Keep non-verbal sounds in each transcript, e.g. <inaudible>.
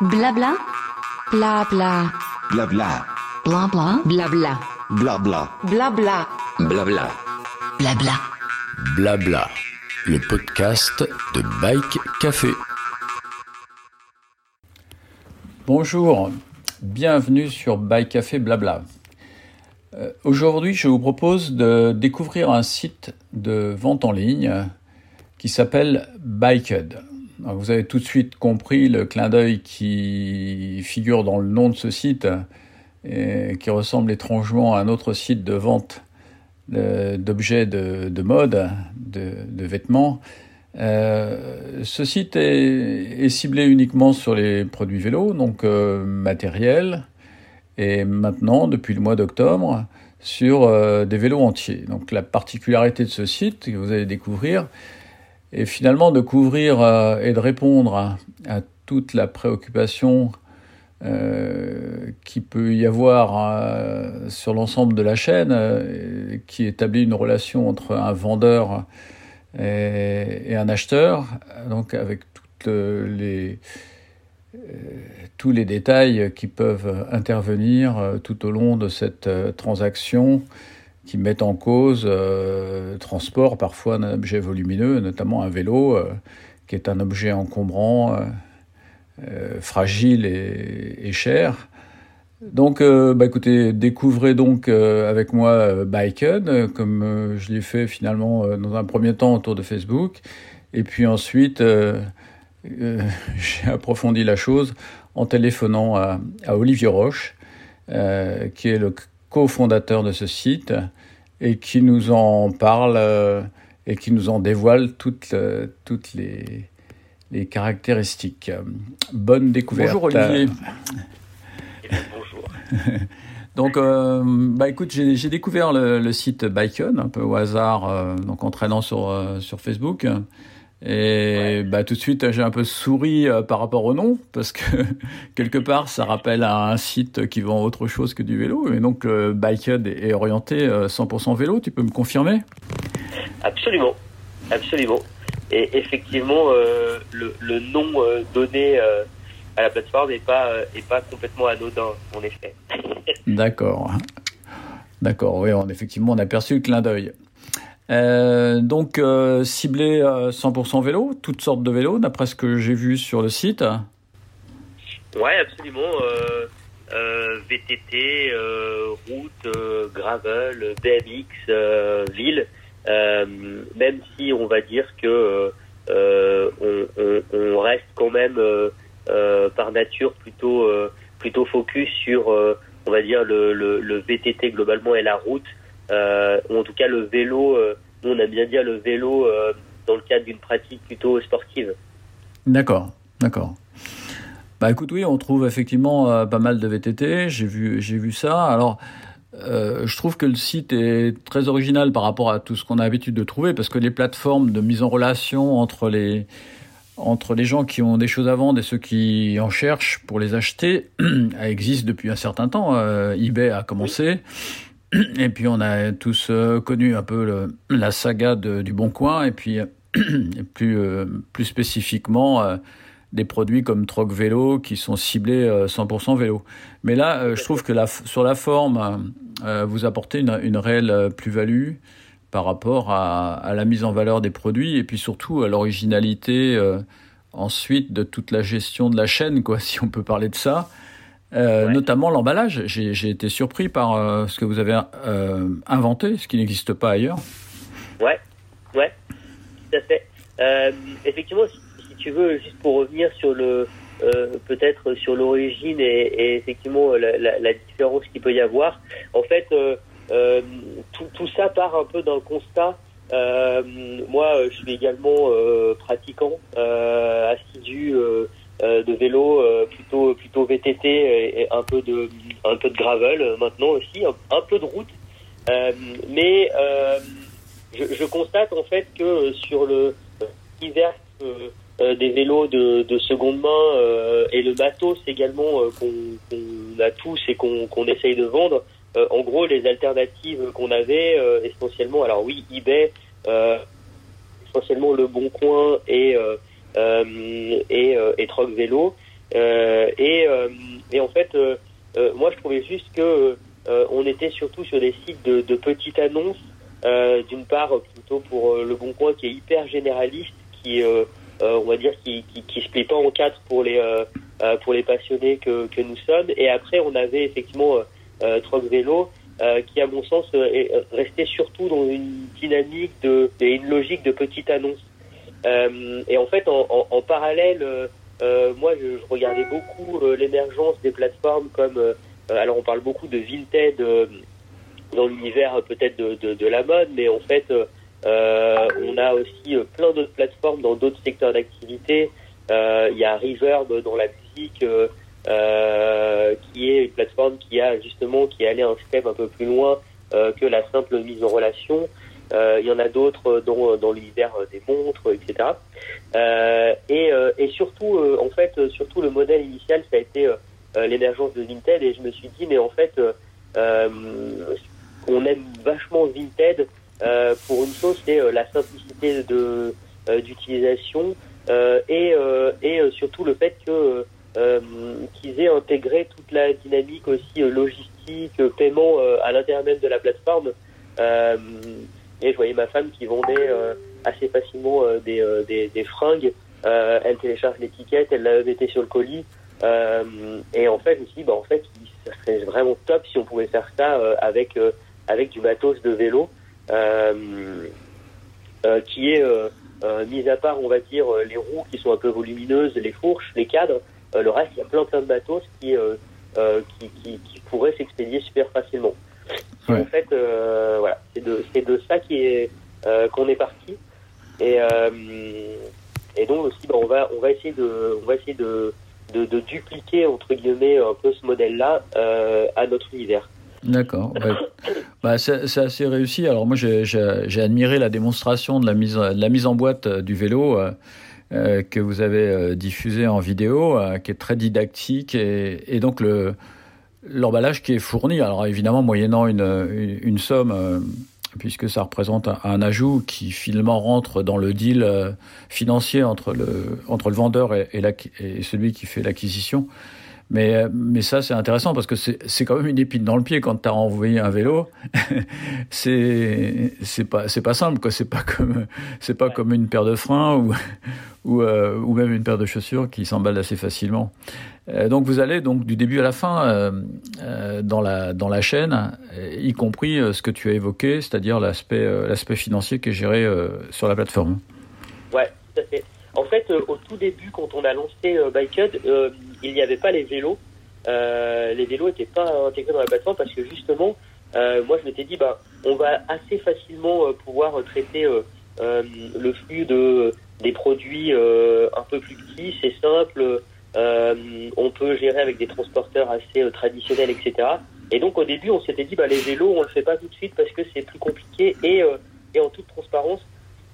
Blabla. Blabla. Blabla. Blabla. Blabla. Blabla. Blabla. Blabla. Blabla. Blabla. Le podcast de Bike Café. Bonjour, bienvenue sur Bike Café Blabla. Euh, Aujourd'hui, je vous propose de découvrir un site de vente en ligne qui s'appelle Biked. Vous avez tout de suite compris le clin d'œil qui figure dans le nom de ce site et qui ressemble étrangement à un autre site de vente de- d'objets de, de mode, de, vêtements. Euh, ce site est, ciblé uniquement sur les produits vélos, donc euh, matériel, et maintenant, depuis le mois d'octobre, sur euh, des vélos entiers. Donc la particularité de ce site que vous allez découvrir est finalement de couvrir euh, et de répondre à, toute la préoccupation euh, qui peut y avoir euh, sur l'ensemble de la chaîne, qui établit une relation entre un vendeur et, et un acheteur, donc avec les, tous les détails qui peuvent intervenir tout au long de cette transaction qui mettent en cause euh, transport parfois d'un objet volumineux, notamment un vélo, euh, qui est un objet encombrant, euh, euh, fragile et, cher. Donc, bah, écoutez, découvrez donc avec moi euh, comme je l'ai fait finalement dans un premier temps autour de Facebook. Et puis ensuite, <laughs> j'ai approfondi la chose en téléphonant à, à Olivier Roche, qui est le cofondateur de ce site et qui nous en parle euh, et qui nous en dévoile toutes, euh, toutes les, les caractéristiques. Bonne découverte. Bonjour Olivier. Bonjour. <laughs> Donc, euh, bah écoute, j'ai découvert le, le site Bicon un peu au hasard, euh, donc en traînant sur, euh, sur Facebook. Et bah, tout de suite, j'ai un peu souri euh, par rapport au nom, parce que <laughs> quelque part, ça rappelle à un site qui vend autre chose que du vélo. Et donc, euh, Biked est orienté euh, 100% vélo, tu peux me confirmer? Absolument, absolument. Et effectivement, euh, le, le nom euh, donné euh, à la plateforme n'est pas, euh, est pas complètement anodin, en effet. <laughs> D'accord. D'accord, oui, on, effectivement, on a perçu le clin d'œil. Euh, donc, euh, ciblé euh, 100% vélo, toutes sortes de vélos, d'après ce que j'ai vu sur le site. Ouais, absolument. Euh, euh, VTT, euh, route, euh, gravel, BMX, euh, ville. Euh, même si on va dire que euh, on, reste quand même euh, euh, par nature plutôt euh, plutôt focus sur euh, on va dire le, le, le VTT globalement et la route euh, ou en tout cas le vélo euh, nous on aime bien dire le vélo euh, dans le cadre d'une pratique plutôt sportive D'accord, d'accord. Bah écoute, oui, on trouve effectivement euh, pas mal de VTT, j'ai vu, j'ai vu ça. Alors, euh, je trouve que le site est très original par rapport à tout ce qu'on a l'habitude de trouver, parce que les plateformes de mise en relation entre les, entre les gens qui ont des choses à vendre et ceux qui en cherchent pour les acheter <clears throat> existent depuis un certain temps. Euh, eBay a commencé. Et puis on a tous euh, connu un peu la saga du Bon Coin, et puis <clears throat> et plus, euh, plus spécifiquement euh, des produits comme Troc Vélo qui sont ciblés euh, 100% vélo. Mais là, euh, je trouve que sur la forme, euh, vous apportez une, réelle euh, plus-value par rapport à, la mise en valeur des produits et puis surtout à l'originalité euh, ensuite de toute la gestion de la chaîne, quoi, <laughs> si on peut parler de ça. Euh, Ouais. Notamment l'emballage. J'ai été surpris par euh, ce que vous avez euh, inventé, ce qui n'existe pas ailleurs. Ouais, ouais, tout à fait. Effectivement, si, si tu veux, juste pour revenir sur le, peut-être sur l'origine et, et effectivement la, la, la différence qu'il peut y avoir. En fait, tout, tout ça part un peu d'un constat. Moi, je suis également pratiquant, assidu de vélo, euh, plutôt plutôt VTT et, un peu de un peu de gravel euh, maintenant aussi, un, peu de route. Euh, mais euh, je, je constate en fait que euh, sur le hiver euh, euh, des vélos de, de seconde main euh, et le matos également euh, qu'on qu'on a tous et qu'on qu'on essaye de vendre, euh, en gros les alternatives qu'on avait euh, essentiellement, alors oui eBay, euh, essentiellement le Bon Coin et euh, euh, et, euh, et Troc Vélo, et, et en fait, moi, je trouvais juste que on était surtout sur des sites de, petites annonces. D'une part, plutôt pour Le Bon Coin, qui est hyper généraliste, qui on va dire qui, qui, se plie pas en quatre pour les pour les passionnés que, nous sommes. Et après, on avait effectivement euh, Troc Vélo euh, qui, à mon sens, euh, est resté surtout dans une dynamique et une logique de petite annonce. Euh, et en fait, en, parallèle, euh, moi, je, regardais beaucoup l'émergence des plateformes comme, alors on parle beaucoup de Vinted dans l'univers peut-être de, de, la mode, mais en fait, on a aussi plein d'autres plateformes dans d'autres secteurs d'activité. Il y a Reverb dans la musique. Euh, qui est une plateforme qui a justement qui est allée un step un peu plus loin euh, que la simple mise en relation. Euh, il y en a d'autres dans, dans l'univers des montres, etc. et, et surtout, en fait, surtout le modèle initial, ça a été l'émergence de Vinted. Et je me suis dit, mais en fait, on aime vachement Vinted pour une chose, c'est la simplicité de d'utilisation et, et surtout le fait que euh, qu'ils aient intégré toute la dynamique aussi euh, logistique, euh, paiement à l'intérieur même de la plateforme. Et je voyais ma femme qui vendait assez facilement des, des, des, fringues. elle télécharge l'étiquette, elle la mettait sur le colis. et en fait, je me suis dit, bah, en fait, ça serait vraiment top si on pouvait faire ça avec, avec du matos de vélo, qui est, mis à part, on va dire, les roues qui sont un peu volumineuses, les fourches, les cadres, euh, le reste, il y a plein plein de bateaux qui, euh, euh, qui, qui, qui, pourraient s'expédier super facilement. Ouais. En fait, voilà, de, ça qui est, qu'on est parti. Et, et donc aussi, bah, on, va, on va essayer de, on va essayer de, de, dupliquer entre guillemets un peu ce modèle-là à notre univers. D'accord. Ouais. bah, c'est assez réussi. Alors moi, j'ai admiré la démonstration de la mise, la mise en boîte du vélo. Euh, euh, que vous avez euh, diffusé en vidéo, euh, qui est très didactique, et, et donc le l'emballage qui est fourni, alors évidemment moyennant une, une, somme, euh, puisque ça représente un, ajout qui finalement rentre dans le deal euh, financier entre le, entre le vendeur et celui qui fait l'acquisition. Mais, mais ça, c'est intéressant parce que c'est quand même une épine dans le pied quand tu as envoyé un vélo. <laughs> c'est pas, pas simple, quoi. C'est pas, comme, pas comme une paire de freins ou, ou, euh, ou même une paire de chaussures qui s'emballe assez facilement. Euh, donc vous allez donc du début à la fin euh, euh dans, la, dans la chaîne, y compris euh, ce que tu as évoqué, c'est-à-dire l'aspect euh, financier qui est géré sur la plateforme. Ouais, tout fait. En fait, au tout début, quand on a lancé Biked, il n'y avait pas les vélos. Euh, les vélos n'étaient pas intégrés dans la plateforme parce que justement, euh, moi je m'étais dit, bah, on va assez facilement euh, pouvoir traiter euh, euh, le flux de des produits un peu plus petits, c'est simple, on peut gérer avec des transporteurs assez traditionnels, etc. Et donc au début, on s'était dit, bah, les vélos, on le fait pas tout de suite parce que c'est plus compliqué et, et en toute transparence,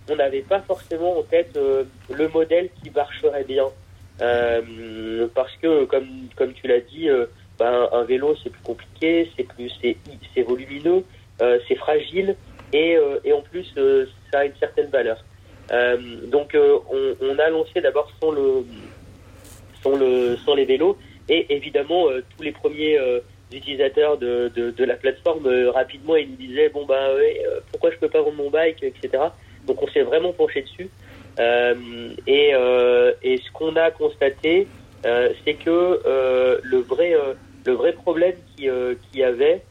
on n'avait pas forcément en tête le modèle qui marcherait bien. Euh, parce que, comme, comme tu l'as dit, euh, ben, un vélo c'est plus compliqué, c'est plus c'est, volumineux, euh, c'est fragile et, et en plus ça a une certaine valeur. Donc on, a lancé d'abord sans le sans le sans les vélos et évidemment tous les premiers utilisateurs de, de, la plateforme rapidement ils nous disaient bon bah ouais, pourquoi je peux pas vendre mon bike etc. Donc on s'est vraiment penché dessus. Euh, et, euh, et, ce qu'on a constaté, euh, c'est que le vrai le vrai problème qui qui avait,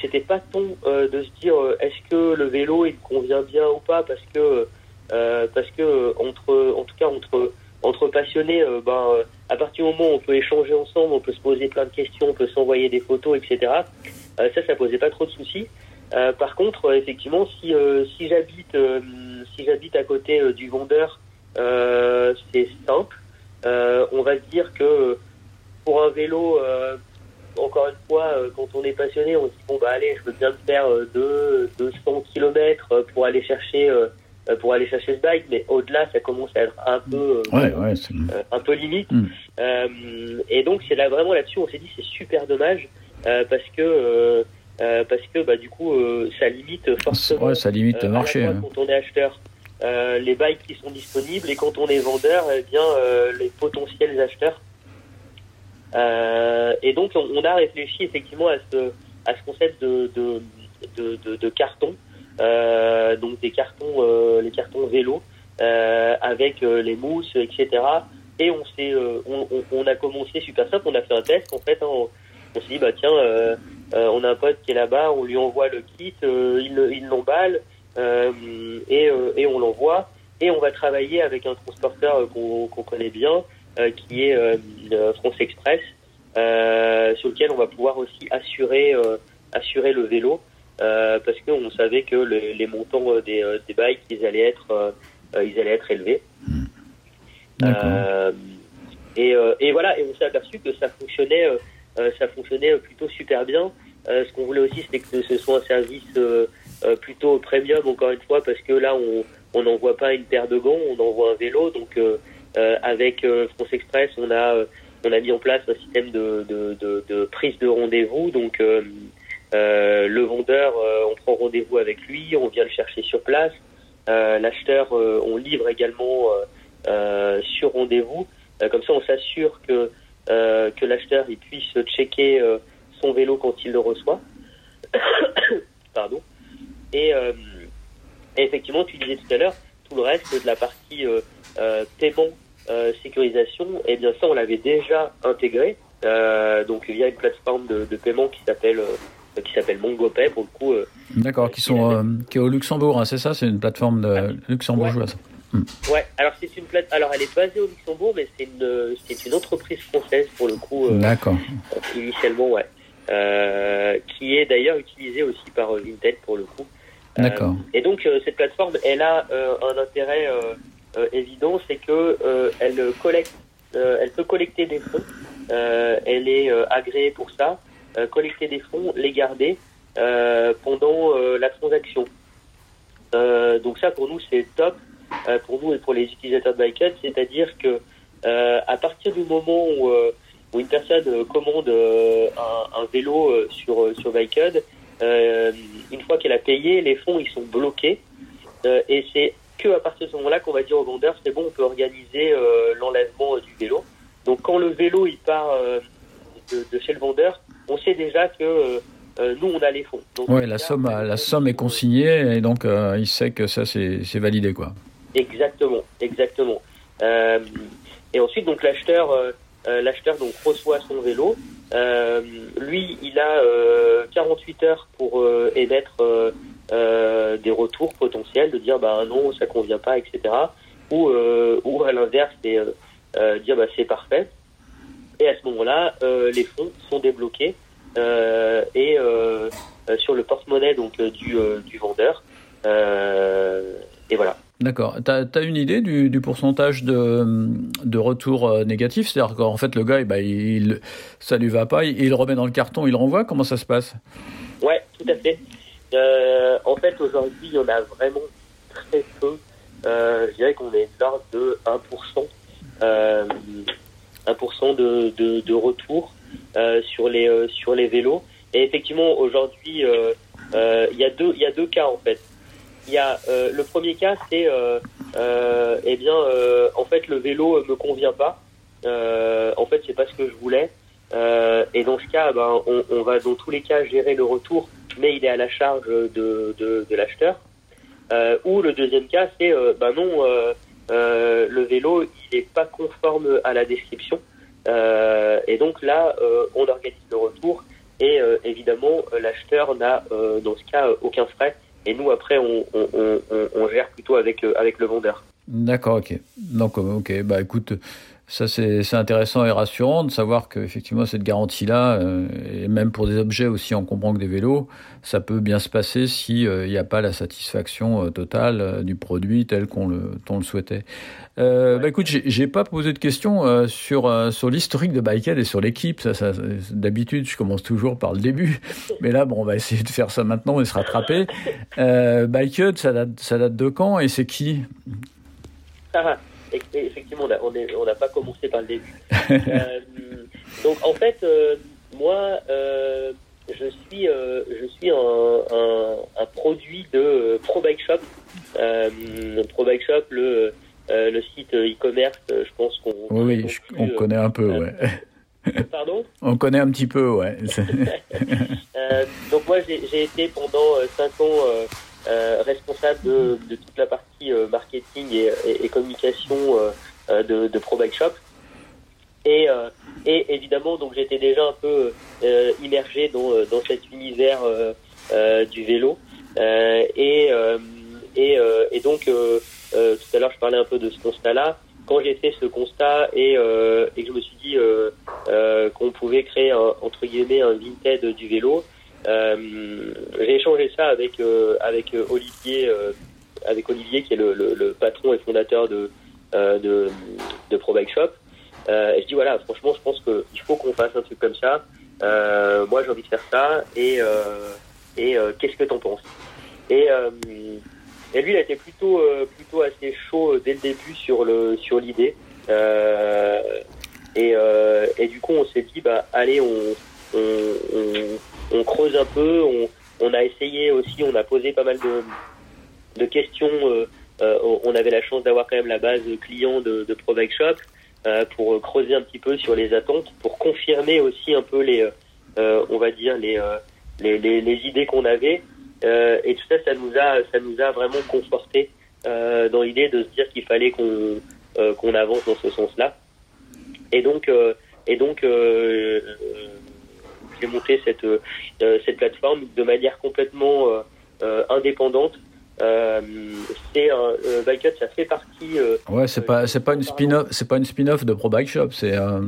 c'était pas tant de se dire est-ce que le vélo il convient bien ou pas parce que parce que entre en tout cas entre entre passionnés, euh, ben, euh, à partir du moment où on peut échanger ensemble, on peut se poser plein de questions, on peut s'envoyer des photos, etc. Euh, ça, ça posait pas trop de soucis. Par contre, effectivement, si si j'habite si j'habite à côté euh, du vendeur, euh, c'est simple. Euh, on va se dire que pour un vélo, encore une fois, quand on est passionné, on se dit bon bah allez, je veux bien faire deux, 200 km pour aller chercher pour aller chercher ce bike, mais au-delà, ça commence à être un peu, ouais, ouais, un peu limite. Mm. Euh, et donc c'est là vraiment là-dessus, on s'est dit c'est super dommage euh, parce que euh, parce que bah du coup ça limite forcément. Ouais, ça limite le marché. Hein. Quand on est acheteur, euh, les bikes qui sont disponibles et quand on est vendeur, eh bien euh, les potentiels acheteurs. Euh, et donc, on, on a réfléchi effectivement à ce, à ce concept de, de, de, de, carton, euh, donc des cartons, euh, les cartons vélo, euh, avec euh, les mousses, etc. Et on s'est, euh, on, on, on a commencé super simple, on a fait un test en fait. hein, on on s'est dit bah tiens, euh, euh, on a un pote qui est là-bas, on lui envoie le kit, euh, il le- il l'emballe euh, et, euh, et on l'envoie. Et on va travailler avec un transporteur euh, qu'on qu'on connaît bien, euh, qui est euh, euh, France Express, euh, sur lequel on va pouvoir aussi assurer euh, assurer le vélo, euh, parce qu'on savait que le- les montants euh, des, euh, des bikes ils allaient être euh, euh, ils allaient être élevés. Euh, et, euh, et voilà, et on s'est aperçu que ça fonctionnait, euh, euh, ça fonctionnait plutôt super bien. Euh, ce qu'on voulait aussi, c'était que ce soit un service euh, euh, plutôt premium, encore une fois, parce que là, on n'envoie pas une paire de gants, on envoie un vélo. Donc, euh, euh, avec euh, France Express, on a euh, mis en place un système de, prise de rendez-vous. Donc, euh, euh, le vendeur, euh, on prend rendez-vous avec lui, on vient le chercher sur place. Euh, L'acheteur, euh, on livre également euh, euh, sur rendez-vous. Euh, comme ça, on s'assure que euh, que l'acheteur il puisse checker euh, son vélo quand il le reçoit. <coughs> Pardon. Et, euh, et effectivement, tu disais tout à l'heure, tout le reste de la partie paiement, sécurisation, et bien ça, on l'avait déjà intégré. Donc via une plateforme de, de paiement qui s'appelle qui s'appelle MongoPay pour le coup. D'accord, qui sont qui est au Luxembourg, hein, c'est ça? C'est une plateforme de luxembourgeoise. Ouais, alors c'est une plate. Alors elle est basée au Luxembourg, mais c'est une c'est une entreprise française pour le coup euh, D'accord. initialement, ouais, euh, qui est d'ailleurs utilisée aussi par euh, Vinted pour le coup. Euh, D'accord. et donc euh, cette plateforme, elle a euh, un intérêt euh, euh, évident, c'est que euh, elle collecte, euh, elle peut collecter des fonds. Euh, elle est agréée pour ça, euh, collecter des fonds, les garder euh, pendant euh, la transaction. Euh, donc ça pour nous c'est top pour nous et pour les utilisateurs de Bikehead, c'est-à-dire que euh, à partir du moment où, euh, où une personne euh, commande euh, un, un vélo euh, sur euh, sur euh, une fois qu'elle a payé, les fonds ils sont bloqués Euh, et c'est que à partir de ce moment-là qu'on va dire au vendeur c'est bon on peut organiser euh, l'enlèvement euh, du vélo. Donc quand le vélo il part euh, de, de chez le vendeur, on sait déjà que euh, euh, nous on a les fonds. Donc, Ouais, la somme, la somme est consignée et donc euh, il sait que ça c'est c'est validé quoi. Exactement, exactement. Euh, et ensuite, donc l'acheteur, euh, euh, l'acheteur donc reçoit son vélo. Lui, il a euh, 48 heures pour émettre des retours potentiels, de dire bah non, ça convient pas, etc. Ou ou à l'inverse, c'est dire bah c'est parfait. Et à ce moment-là, les fonds sont débloqués et sur le porte-monnaie donc du vendeur. Et voilà. D'accord. T'as as une idée du, du pourcentage de, de retour euh, négatif C'est-à-dire qu'en fait le gars, eh ben, il, ça lui va pas, il, il remet dans le carton, il renvoie? Comment ça se passe? Ouais, tout à fait. Euh, en fait, aujourd'hui, il y en a vraiment très peu. Euh, je dirais qu'on est de l'ordre de 1%, euh, 1% de, de, de retour sur les sur les vélos. Et effectivement, aujourd'hui, il y a deux y a deux cas en fait. Il y a euh, le premier cas, c'est euh, euh, eh bien, euh, en fait, le vélo me convient pas. En fait, c'est pas ce que je voulais. Et dans ce cas, ben, on, va dans tous les cas gérer le retour, mais il est à la charge de, de, de l'acheteur. Ou le deuxième cas, c'est ben non, le vélo il n'est pas conforme à la description. Et donc là, on organise le retour et évidemment l'acheteur n'a dans ce cas aucun frais. Et nous après, on, on, gère plutôt avec euh, avec le vendeur. D'accord, ok. Donc, euh, ok, bah écoute, ça c'est intéressant et rassurant de savoir que effectivement cette garantie-là, euh, et même pour des objets aussi, on comprend que des vélos, ça peut bien se passer si euh, n'y a pas la satisfaction euh, totale du produit tel qu'on le, on le souhaitait. Bah écoute, j'ai pas posé de questions sur sur l'historique de Bikehead et sur l'équipe. Ça, ça, d'habitude, je commence toujours par le début, mais là, bon, on va essayer de faire ça maintenant et se rattraper. Bikehead, ça date, ça date de quand et c'est qui? Ah, effectivement, on a- on est- on pas commencé par le début. Euh, donc en fait, euh, moi, euh, je suis, euh, je suis un, un, un produit de euh, Pro Bike Shop. Euh, Pro Bike Shop, le, euh, le site e-commerce, euh, je pense qu'on Oui, oui, on euh, connaît un peu, euh, ouais. <laughs> Pardon? On connaît un petit peu, ouais. <laughs> Euh, donc moi j'ai été pendant euh, cinq ans euh, euh, responsable de, de toute la partie euh, marketing et, et- et communication euh, euh, de, de Pro Bike Shop. Et, euh, et évidemment donc j'étais déjà un peu euh, immergé dans, euh, dans cet univers euh, euh, du vélo. Euh, et, euh, et, euh, et donc euh, euh, tout à l'heure je parlais un peu de ce constat-là. Quand j'ai fait ce constat et, euh, et que je me suis dit euh, euh, qu'on pouvait créer un, entre guillemets un Vinted du vélo, euh, j'ai échangé ça avec euh, avec euh, Olivier, euh, avec Olivier qui est le, le, le patron et fondateur euh, de, de Pro Bike Shop. Euh, et je dis voilà, franchement, je pense qu'il faut qu'on fasse un truc comme ça. Euh, moi, j'ai envie de faire ça. Et et qu'est-ce que t'en penses? Et et lui, il a été plutôt plutôt assez chaud dès le début sur le sur l'idée. Et, et du coup, on s'est dit, bah, allez, on, on, on, on creuse un peu. On, on a essayé aussi, on a posé pas mal de, de questions. euh, on- on avait la chance d'avoir quand même la base client de, de Pro Bike Shop euh, pour creuser un petit peu sur les attentes, pour confirmer aussi un peu les, euh, on va dire les, euh, les, les, les idées qu'on avait. Euh, et tout ça, ça nous a, ça nous a vraiment conforté euh, dans l'idée de se dire qu'il fallait qu'on euh, qu'on avance dans ce sens-là. Et donc, euh, et donc, euh, euh, j'ai monté cette euh, cette plateforme de manière complètement euh, euh, indépendante. Euh, c'est un euh, Bikeut, ça fait partie. euh, Ouais, c'est pas c'est pas une spin-off, c'est pas une spin-off de Pro Bike Shop, c'est euh,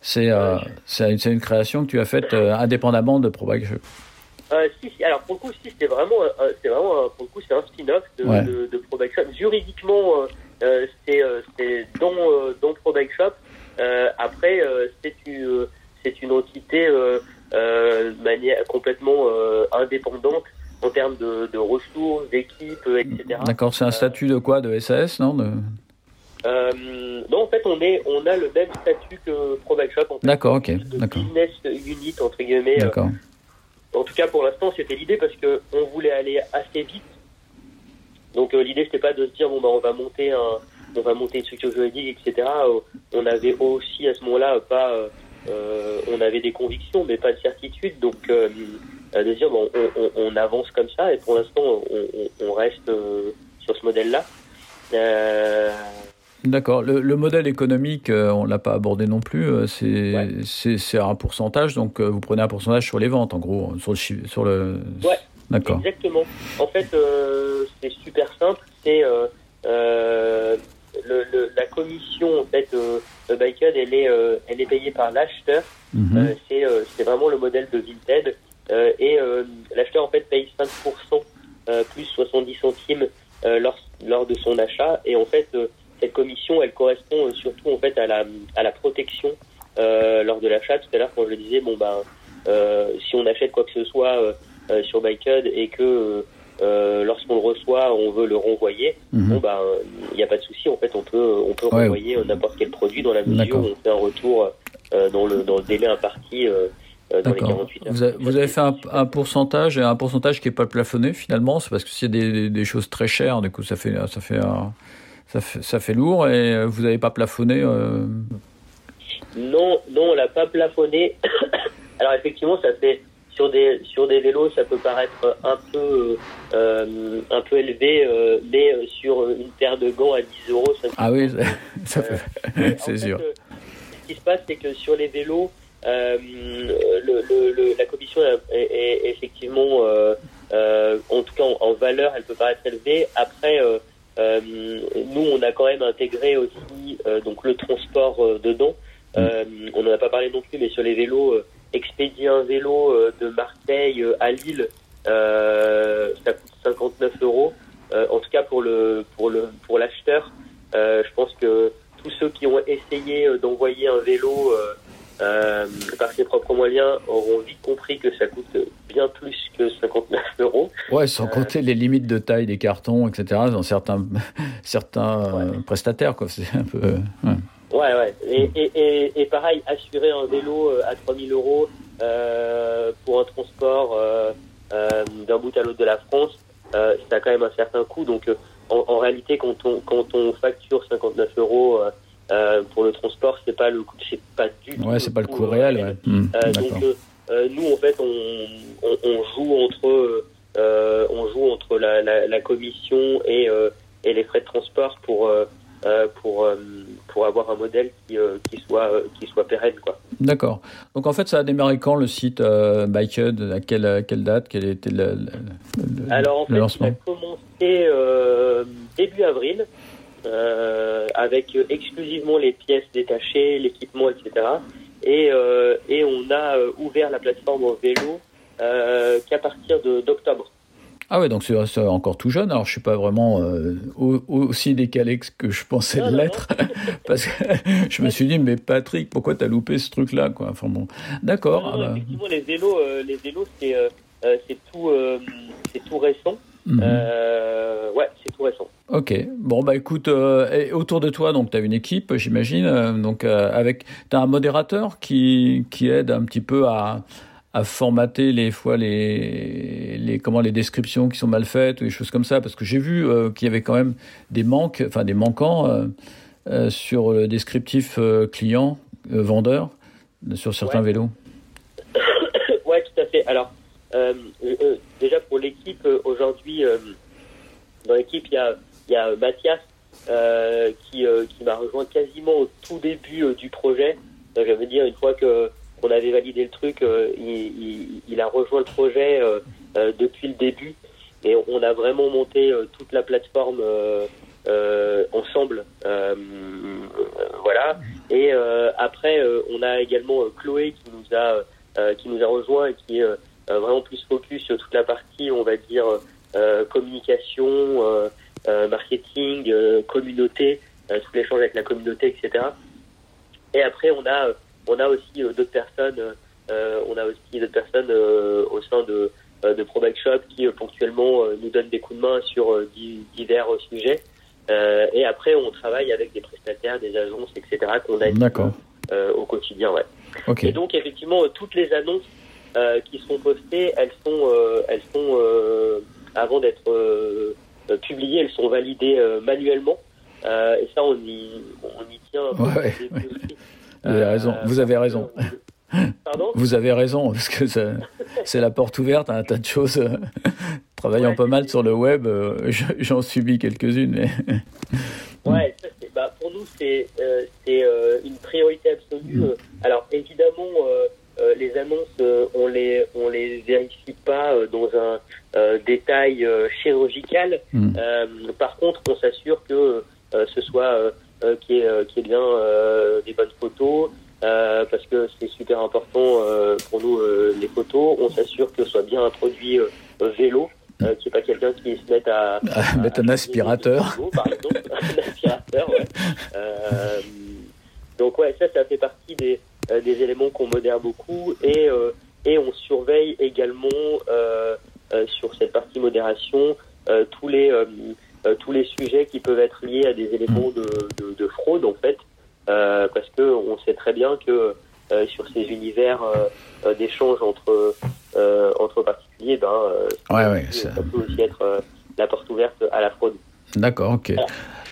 c'est euh, une, une création que tu as faite euh, indépendamment de Pro Bike Shop. Euh, si, si, alors pour le coup, si, c'était vraiment, c'est vraiment, pour le coup, c'est un spin-off de, Ouais. de, de Pro Bike Shop. Juridiquement, euh, euh, c'est, euh, c'est dans, euh, dans Pro Bike Shop. Euh, après, euh, c'est une, euh, c'est une entité euh, euh, complètement euh, indépendante en termes de, de ressources, d'équipes, euh, etc. D'accord, c'est un statut de quoi De SAS, non de... Euh, non, en fait, on est, on a le même statut que Pro Bike Shop. En fait, D'accord, ok, d'accord, business unit entre guillemets. euh, d'accord. En tout cas, pour l'instant, c'était l'idée parce que on voulait aller assez vite. Donc euh, l'idée, c'était pas de se dire bon bah on va monter un, on va monter une structure juridique, etc. Euh, On avait aussi à ce moment-là pas, euh, euh, on avait des convictions, mais pas de certitude. Donc euh, euh, de se dire bon, on, on- on avance comme ça et pour l'instant, on, reste euh, sur ce modèle-là. Euh, D'accord. Le, le modèle économique, euh, on l'a pas abordé non plus. euh, c'est Ouais. un pourcentage, donc euh, vous prenez un pourcentage sur les ventes, en gros, sur le sur le. Ouais. D'accord. Exactement. En fait, euh, c'est super simple. C'est euh, euh, la commission en fait euh, de Bikehead, elle est euh, elle est payée par l'acheteur. Mhm. Euh, c'est euh, vraiment le modèle de Vinted Euh, et euh, l'acheteur en fait paye 5% euh, plus 70 centimes euh, lors lors de son achat et en fait euh, cette commission elle correspond euh, surtout en fait à la à la protection euh, lors de l'achat. Tout à l'heure quand je le disais bon ben euh, si on achète quoi que ce soit euh, euh, sur Bikehead et que euh, lorsqu'on le reçoit, on veut le renvoyer. Mhm. Bon ben, il n'y a pas de souci. En fait, on peut on peut renvoyer euh, n'importe quel produit dans la mesure où on fait un retour euh, dans le dans le délai imparti euh, euh, dans les D'accord. 48 heures. Vous, avez- vous avez fait un, un pourcentage et un pourcentage qui est pas plafonné finalement, c'est parce que a des, des choses très chères, du coup ça fait ça fait un- ça fait, ça fait lourd et euh, vous n'avez pas plafonné. euh, Non, non, on l'a pas plafonné. <coughs> Alors effectivement, ça fait sur des sur des vélos, ça peut paraître un peu euh, un peu élevé, euh, mais euh, sur une paire de gants à 10 euros, ça Ah oui, <laughs> ça fait, <laughs> En c'est sûr. euh, ce qui se passe, c'est que sur les vélos, euh, le, le- le- la commission est, effectivement, euh, euh, en tout cas en, en valeur, elle peut paraître élevée. Après, nous, on a quand même intégré aussi donc le transport dedans. Euh, on n'en a pas parlé non plus, mais sur les vélos, expédier un vélo de Marseille à Lille, ça coûte 59 euros. En tout cas pour le pour le pour l'acheteur, je pense que tous ceux qui ont essayé d'envoyer un vélo euh, euh, par ses propres moyens auront vite compris que ça coûte bien plus que 59 euros. Ouais, sans compter les limites de taille des cartons, etc. Dans certains <laughs> certains euh, prestataires, quoi. C'est un peu. euh, ouais. Ouais, ouais. Et, et, et, et pareil, assurer un vélo euh, à 3000 euros euh, pour un transport euh, euh, d'un bout à l'autre de la France, euh, ça a quand même un certain coût. Donc, euh, en, en réalité, quand on, quand on facture 59 euros, euh, pour le transport, c'est pas le c'est pas du tout. Ouais, c'est pas le coût réel. Ouais. Mmh, Euh, donc euh, nous en fait on, on, on joue entre on joue entre la, la, la commission et, et les frais de transport pour pour pour avoir un modèle qui, qui soit qui soit pérenne quoi. D'accord. Donc en fait, ça a démarré quand le site euh, Biked À quelle, quelle date? Quel était le, le- le- Alors en le fait lancement? il a commencé euh, début avril euh, avec euh, exclusivement les pièces détachées, l'équipement etc. Et euh, et on a ouvert la plateforme au vélo euh, qu'à partir d'octobre. Ah ouais, donc c'est encore tout jeune. Alors je suis pas vraiment euh, au- aussi décalé que je pensais Non, de non, l'être, <laughs> parce que <laughs> je me suis dit mais Patrick, pourquoi t'as loupé ce truc-là quoi? Enfin bon, d'accord. Ah bah, effectivement, les vélos, euh, les vélos, c'est euh, c'est tout, c'est tout récent. mhm. Euh, ouais, c'est tout récent. Ok. Bon bah écoute, euh, et autour de toi donc t'as une équipe, j'imagine. euh, donc euh, avec t'as un modérateur qui qui aide un petit peu à à formater les fois les les comment les descriptions qui sont mal faites ou des choses comme ça? Parce que j'ai vu qu'il y avait quand même des manques, enfin des manquants sur le descriptif client vendeur sur certains Ouais. vélos. <coughs> ouais, tout à fait. Alors, déjà pour l'équipe, aujourd'hui, dans l'équipe, il y a, il y a Mathias euh, qui, euh, qui m'a rejoint quasiment au tout début euh, du projet. Euh, je veux dire, une fois que qu'on avait validé le truc, euh, il, il, il a rejoint le projet euh, euh, depuis le début. Et on a vraiment monté euh, toute la plateforme euh, euh, ensemble. Euh, voilà. Et euh, après, euh, on a également euh, Chloé qui nous a euh, qui nous a rejoint et qui est euh, euh, vraiment plus focus sur toute la partie, on va dire, euh, communication, euh, euh, marketing, euh, communauté, euh, tout l'échange avec la communauté, etc. Et après, on a, euh, on a aussi euh, d'autres personnes, euh, on a aussi d'autres personnes euh, au sein de, euh, de Shop qui euh, ponctuellement euh, nous donnent des coups de main sur euh, di- divers euh, sujets. Euh, et après, on travaille avec des prestataires, des agences, etc. qu'on a euh, au quotidien. Ouais. Et donc effectivement, euh, toutes les annonces euh, qui seront postées, elles sont, euh, elles sont euh, avant d'être euh, euh, publiées, elles sont validées euh, manuellement. Euh, et ça, on y, on y tient. Ouais. Vous avez Euh, raison. Vous avez raison. Pardon? Vous avez raison, parce que c'est la porte ouverte à un tas de choses. euh, Travaillant Ouais, pas mal sur le web, euh, je- j'en subis quelques-unes. Mais... Ouais, ça, bah, pour nous, c'est euh, euh, une priorité absolue. Euh, Alors, évidemment, euh, euh, les annonces, euh, on les on les vérifie pas euh, dans un détail euh, chirurgical. Mm. Euh, par contre, on s'assure que euh, ce soit y ait bien des bonnes photos. euh, parce que c'est super important euh, pour nous euh, les photos. On s'assure que soit bien un produit vélo, n'y ait pas quelqu'un qui se mette à, <laughs> À mettre un aspirateur. par exemple, un aspirateur, ouais. Euh, donc ouais, ça, ça fait partie des, euh, des éléments qu'on modère beaucoup et, euh, et on surveille également euh, euh, sur cette partie modération euh, tous les euh, euh, tous les sujets qui peuvent être liés à des éléments de, de, de fraude en fait, euh, parce que on sait très bien que euh, sur ces univers euh, entre euh, entre particuliers, ben euh, Ouais, ouais, ça ça- peut aussi être euh, la porte ouverte à la fraude. D'accord, ok.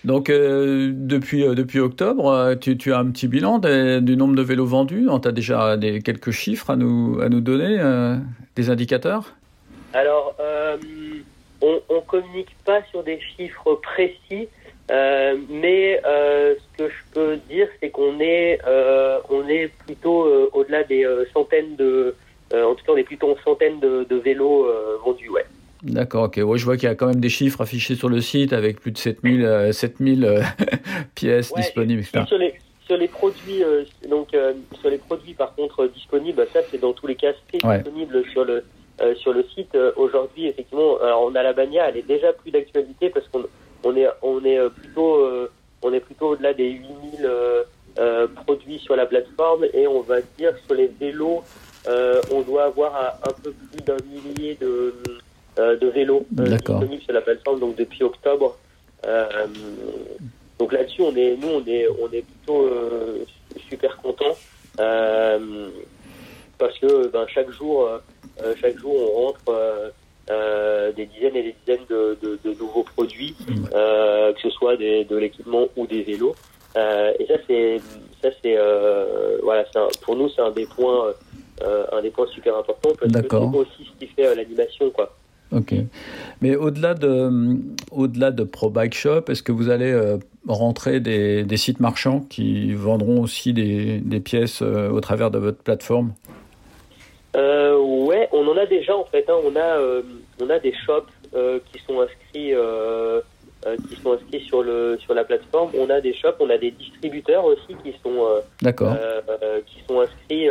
Donc, euh, depuis, euh, depuis octobre, tu, tu as un petit bilan des- du nombre de vélos vendus? Tu as déjà des, quelques chiffres à nous, à nous donner, euh, des indicateurs? Alors, on, on communique pas sur des chiffres précis, mais ce que je peux dire, c'est qu'on est, on est plutôt au-delà des centaines de, en tout cas, on est plutôt en centaines de, de vélos euh, vendus, ouais. D'accord, ok. Ouais, je vois qu'il y a quand même des chiffres affichés sur le site avec plus de 7000, euh, 7000 euh, <laughs> pièces Ouais, disponibles, sur les sur les produits, euh, donc euh, sur les produits par contre euh, disponibles, bah, ça c'est dans tous les cas c'est Ouais. disponible sur le euh, sur le site. Euh, Aujourd'hui, effectivement, alors on a la Bania, elle est déjà plus d'actualité parce qu'on on est on est euh, plutôt euh, on est plutôt au-delà des 8000 euh, euh, produits sur la plateforme et on va dire sur les vélos, euh, on doit avoir à un peu plus d'un millier de euh, de vélos euh, D'accord. disponibles sur la plateforme donc depuis octobre. Euh, donc là-dessus, on est, nous, on est, on est plutôt super contents parce que ben, chaque jour, chaque jour, on rentre euh, des dizaines et des dizaines de, de, de nouveaux produits, euh, que ce soit des, de l'équipement ou des vélos. Euh, et ça, c'est, ça, c'est, voilà, un- pour nous, c'est un des points, euh, un des points super importants parce que D'accord. c'est aussi ce qui fait euh, l'animation, quoi. Ok. Mais au-delà de, au-delà de Pro Bike Shop, est-ce que vous allez euh, rentrer des, des sites marchands qui vendront aussi des, des pièces euh, au travers de votre plateforme? Euh, ouais, on en a déjà en fait. hein. On a, on a des shops qui sont inscrits, qui sont inscrits sur le sur la plateforme. On a des shops, on a des distributeurs aussi qui sont D'accord. qui sont inscrits,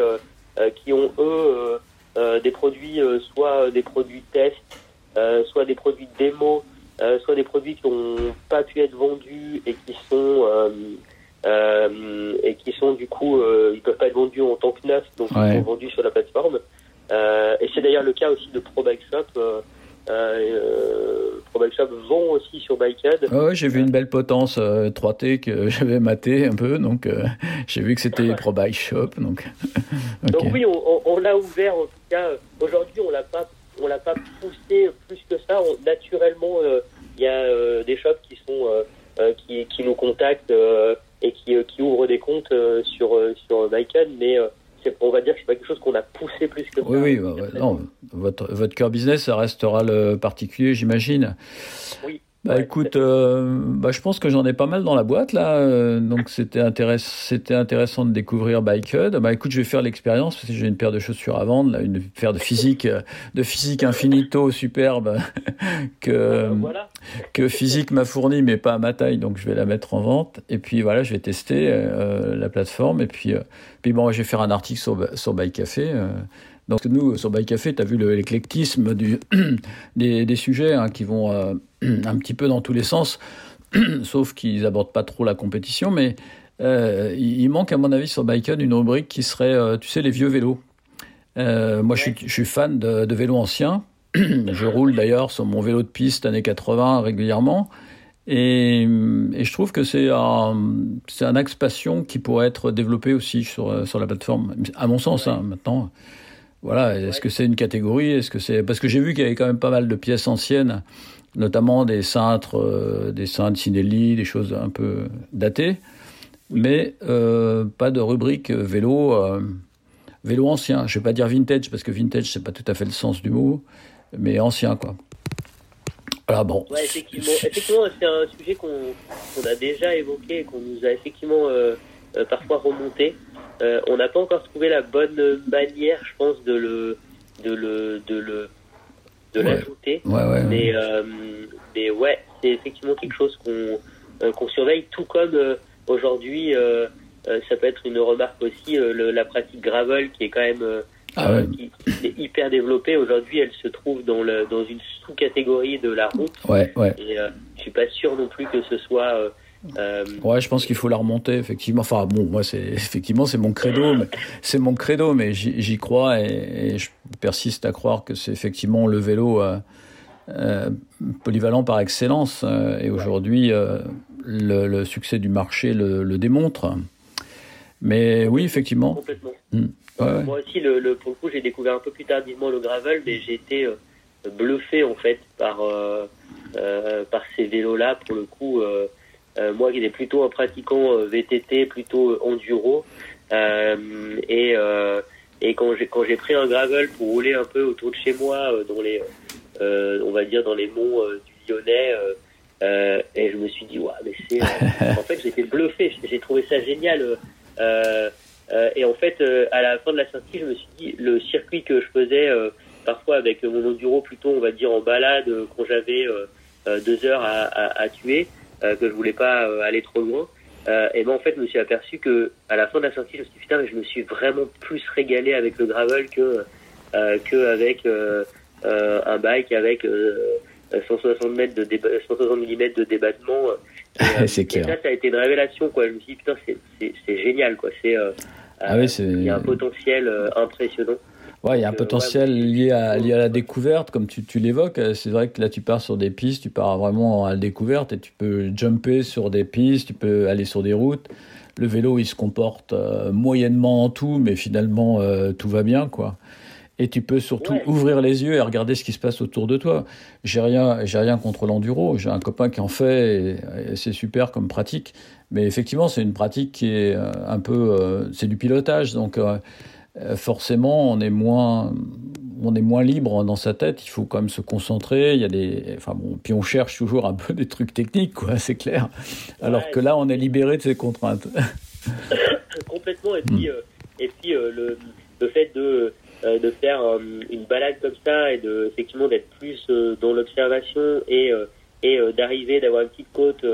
qui ont eux des produits, euh, soit des produits test, euh, soit des produits démo, euh, soit des produits qui n'ont pas pu être vendus et qui sont euh, euh, et qui sont du coup, euh, ils peuvent pas être vendus en tant que neufs, donc Ouais. ils sont vendus sur la plateforme. Euh, et c'est d'ailleurs le cas aussi de Pro Bike Shop. Euh, euh, Pro Bike Shop vont aussi sur Bikehead. Ah j'ai vu une belle potence euh, 3T que <laughs> j'avais maté un peu, donc euh, <laughs> j'ai vu que c'était Pro Bike Shop. Donc. <laughs> Donc oui, on, on- on l'a ouvert en tout cas. euh, Aujourd'hui, on l'a pas, on l'a pas poussé plus que ça. On- naturellement, euh, il y a euh, des shops qui sont euh, euh, qui, qui nous contactent euh, et qui, euh, qui ouvrent des comptes euh, sur euh, sur mais euh, on va dire que c'est pas quelque chose qu'on a poussé plus que ça. Oui, oui, bah, non, votre, votre cœur business, ça restera le particulier, j'imagine. Oui. Bah écoute, euh, bah, je pense que j'en ai pas mal dans la boîte là, euh, donc c'était intéress c'était intéressant de découvrir Bikehead. Bah écoute, je vais faire l'expérience parce que j'ai une paire de chaussures à vendre, là, une paire de physique, euh, de physique infinito superbe <laughs> que Euh, voilà. que physique m'a fourni mais pas à ma taille, donc je vais la mettre en vente. Et puis voilà, je vais tester la plateforme et puis puis bon, je vais faire un article sur sur Bike Café. Donc nous, sur Bike Café, tu as vu le- l'éclectisme <clears throat> des, des sujets hein, qui vont euh, <clears throat> un petit peu dans tous les sens, <clears throat> sauf qu'ils abordent pas trop la compétition. Mais euh, il, manque, à mon avis, sur Bikehead une rubrique qui serait, euh, tu sais, les vieux vélos. Moi, je, suis, je suis fan de, de vélos anciens. je roule d'ailleurs sur mon vélo de piste années 80 régulièrement. Et, et je trouve que c'est un, c'est un axe passion qui pourrait être développé aussi sur, sur la plateforme, à mon sens, hein, maintenant. Voilà, est-ce Ouais. que c'est une catégorie Est-ce que c'est parce que j'ai vu qu'il y avait quand même pas mal de pièces anciennes, notamment des cintres, euh, des cintres Cinelli, des choses un peu datées, mais euh, pas de rubrique euh, vélo, euh, vélo ancien. Je vais pas dire vintage parce que vintage c'est pas tout à fait le sens du mot, mais ancien quoi. Voilà bon. Ouais, effectivement, effectivement c'est un sujet qu'on a déjà évoqué et qu'on nous a effectivement parfois remonté. Euh, on n'a pas encore trouvé la bonne manière, je pense, de le de le de le de Ouais. l'ajouter. Ouais ouais. Mais euh, mais ouais, c'est effectivement quelque chose qu'on euh, qu'on surveille, tout comme euh, aujourd'hui. ça peut être une remarque aussi, euh, le- la pratique gravel qui est quand même euh, Ah ouais. qui, qui est hyper développée. Aujourd'hui, elle se trouve dans, le, dans une sous-catégorie de la route. Ouais ouais. Et euh, je suis pas sûr non plus que ce soit. Euh, Ouais, je pense qu'il faut la remonter effectivement. Enfin bon, moi c'est <laughs> effectivement c'est mon credo, mais c'est mon credo, mais j'y crois et, et je persiste à croire que c'est effectivement le vélo euh, euh, polyvalent par excellence. euh, et aujourd'hui, le, le succès du marché le, le démontre. Mais oui, effectivement. complètement. Ouais, ouais. Moi aussi, le, le- pour le coup, j'ai découvert un peu plus tardivement le gravel, mais j'ai été bluffé en fait par par ces vélos-là. Pour le coup, moi qui étais plutôt un pratiquant euh, VTT, plutôt euh, enduro, euh, et euh, et quand j'ai quand j'ai pris un gravel pour rouler un peu autour de chez moi, euh, dans les euh, on va dire dans les monts euh, du Lyonnais. euh, euh, et je me suis dit, ouais, mais c'est. euh, <laughs> en fait, j'étais bluffé. J'ai- trouvé ça génial. euh, euh, euh, et en fait, euh, à la fin de la sortie, je me suis dit, le circuit que je faisais euh, parfois avec mon enduro, plutôt, on va dire, en balade, euh, quand j'avais euh, euh, deux heures à, à, à tuer, euh, que je voulais pas euh, aller trop loin. Euh, et ben en fait, je me suis aperçu que à la fin de la sortie, je me suis dit, putain, mais je me suis vraiment plus régalé avec le gravel que que avec un bike avec euh, 160 mètres de déba- 160 mm de débattement. <laughs> Et, C'est et clair. ça, ça a été une révélation, quoi. Je me suis dit, putain, c'est, génial, quoi. C'est, Ah c'est- il y a un potentiel impressionnant. Ouais, il y a un Euh, potentiel ouais, lié à, lié à la découverte, comme tu, tu l'évoques. Euh, C'est vrai que là, tu pars sur des pistes, tu pars vraiment à la découverte et tu peux jumper sur des pistes, tu peux aller sur des routes. Le vélo, il se comporte euh, moyennement en tout, mais finalement, euh, tout va bien, quoi. et tu peux surtout Ouais. ouvrir les yeux et regarder ce qui se passe autour de toi. J'ai rien, j'ai rien contre l'enduro. J'ai un copain qui en fait et, et c'est super comme pratique. Mais effectivement, c'est une pratique qui est un peu, euh, c'est du pilotage. Donc forcément, on est moins, on est moins libre dans sa tête. Il faut quand même se concentrer. Il y a des, enfin bon, puis on cherche toujours un <laughs> peu des trucs techniques, quoi. C'est clair. Alors Ouais, que là, on est libéré de ces contraintes. <laughs> complètement. Et puis, euh, et puis euh, le, le fait de, euh, de faire euh, une balade comme ça et de effectivement d'être plus euh, dans l'observation et, euh, et euh, d'arriver d'avoir une petite côte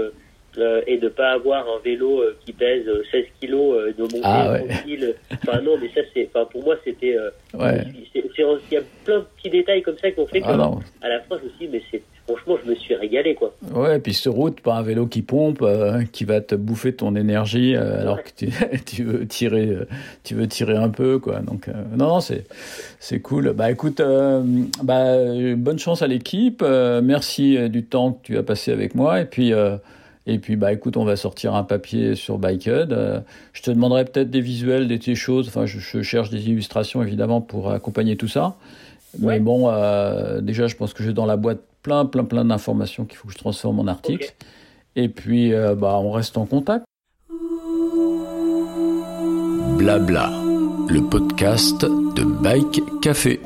euh, euh, et de pas avoir un vélo euh, qui pèse euh, 16 kilos, euh, de monter Ah ouais. tranquille. Enfin non, mais ça c'est, enfin pour moi c'était, euh, Ouais. c'est- il y a plein de petits détails comme ça qui ont fait que Ah non. à la fin je me suis dit mais c'est, franchement je me suis régalé quoi. Ouais, puis sur route, pas un vélo qui pompe, euh, qui va te bouffer ton énergie euh, alors que tu, <laughs> tu veux tirer, euh, tu veux tirer un peu, quoi. Donc euh, non, non, c'est c'est cool. Bah écoute, euh, bah euh, bonne chance à l'équipe. euh, merci euh, du temps que tu as passé avec moi. Et puis euh, et puis bah écoute, on va sortir un papier sur Bikehead. Euh, je te demanderai peut-être des visuels, des des choses. Enfin, je, je cherche des illustrations évidemment pour accompagner tout ça. Mais bon, euh, déjà, je pense que j'ai dans la boîte plein, plein, plein d'informations qu'il faut que je transforme en article. Ok. Et puis, euh, bah, on reste en contact. Blabla, le podcast de Bike Café.